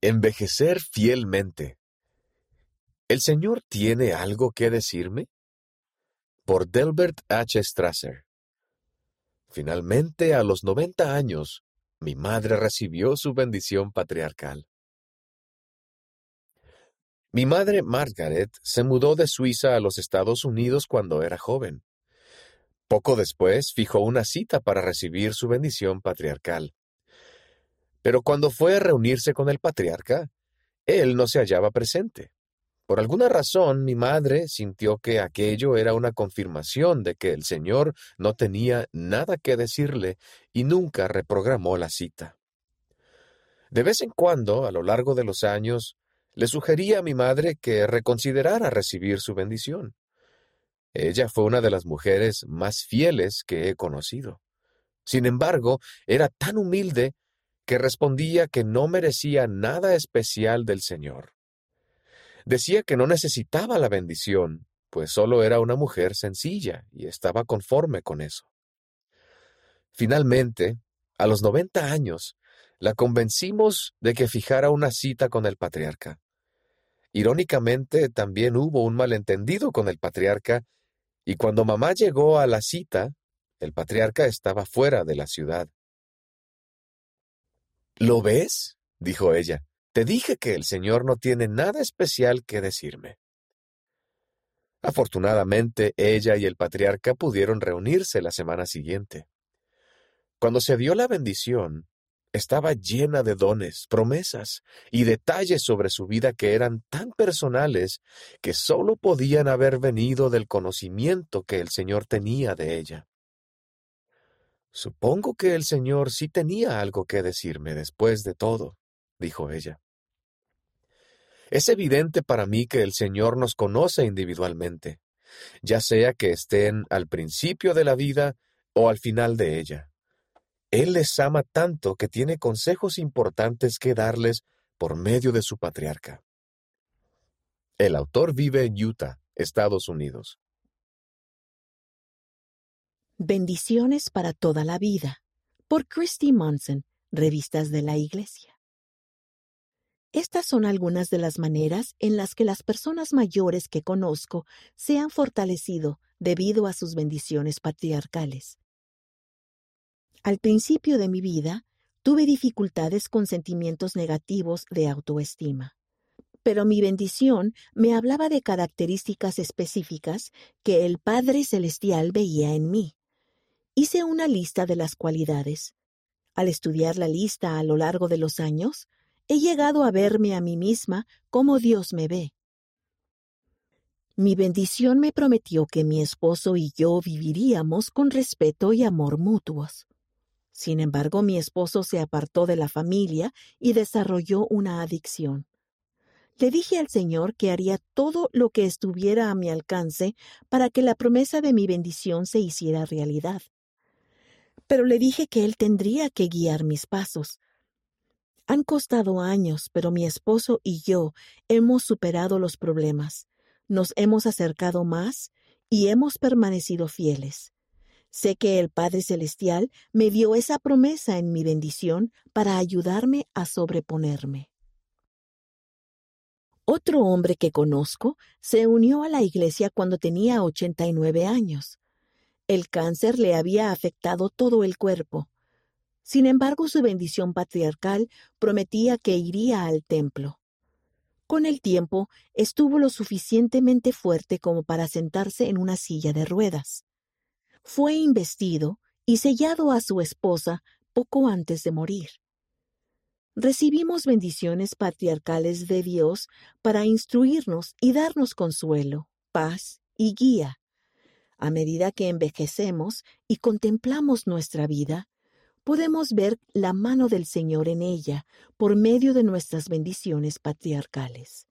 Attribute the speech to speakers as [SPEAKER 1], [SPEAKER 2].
[SPEAKER 1] Envejecer fielmente. ¿El Señor tiene algo que decirme? Por Delbert H. Strasser. Finalmente, a los 90 años, mi madre recibió su bendición patriarcal. Mi madre Margaret se mudó de Suiza a los Estados Unidos cuando era joven. Poco después fijó una cita para recibir su bendición patriarcal. Pero cuando fue a reunirse con el patriarca, él no se hallaba presente. Por alguna razón mi madre sintió que aquello era una confirmación de que el Señor no tenía nada que decirle y nunca reprogramó la cita. De vez en cuando, a lo largo de los años, le sugería a mi madre que reconsiderara recibir su bendición. Ella fue una de las mujeres más fieles que he conocido. Sin embargo, era tan humilde que respondía que no merecía nada especial del Señor. Decía que no necesitaba la bendición, pues solo era una mujer sencilla y estaba conforme con eso. Finalmente, a los noventa años, la convencimos de que fijara una cita con el patriarca. Irónicamente, también hubo un malentendido con el patriarca, y cuando mamá llegó a la cita, el patriarca estaba fuera de la ciudad. ¿Lo ves? dijo ella. Te dije que el Señor no tiene nada especial que decirme. Afortunadamente, ella y el patriarca pudieron reunirse la semana siguiente. Cuando se dio la bendición, estaba llena de dones, promesas y detalles sobre su vida que eran tan personales que sólo podían haber venido del conocimiento que el Señor tenía de ella. Supongo que el Señor sí tenía algo que decirme después de todo, dijo ella. Es evidente para mí que el Señor nos conoce individualmente, ya sea que estén al principio de la vida o al final de ella. Él les ama tanto que tiene consejos importantes que darles por medio de su patriarca. El autor vive en Utah, Estados Unidos.
[SPEAKER 2] Bendiciones para toda la vida. Por Christy Monson, Revistas de la Iglesia. Estas son algunas de las maneras en las que las personas mayores que conozco se han fortalecido debido a sus bendiciones patriarcales. Al principio de mi vida, tuve dificultades con sentimientos negativos de autoestima. Pero mi bendición me hablaba de características específicas que el Padre Celestial veía en mí. Hice una lista de las cualidades. Al estudiar la lista a lo largo de los años, he llegado a verme a mí misma como Dios me ve. Mi bendición me prometió que mi esposo y yo viviríamos con respeto y amor mutuos. Sin embargo, mi esposo se apartó de la familia y desarrolló una adicción. Le dije al Señor que haría todo lo que estuviera a mi alcance para que la promesa de mi bendición se hiciera realidad. Pero le dije que Él tendría que guiar mis pasos, han costado años, pero mi esposo y yo hemos superado los problemas, nos hemos acercado más y hemos permanecido fieles. Sé que el Padre Celestial me dio esa promesa en mi bendición para ayudarme a sobreponerme. Otro hombre que conozco se unió a la iglesia cuando tenía 89 años. El cáncer le había afectado todo el cuerpo. Sin embargo, su bendición patriarcal prometía que iría al templo. Con el tiempo, estuvo lo suficientemente fuerte como para sentarse en una silla de ruedas. Fue investido y sellado a su esposa poco antes de morir. Recibimos bendiciones patriarcales de Dios para instruirnos y darnos consuelo, paz y guía. A medida que envejecemos y contemplamos nuestra vida, podemos ver la mano del Señor en ella por medio de nuestras bendiciones patriarcales.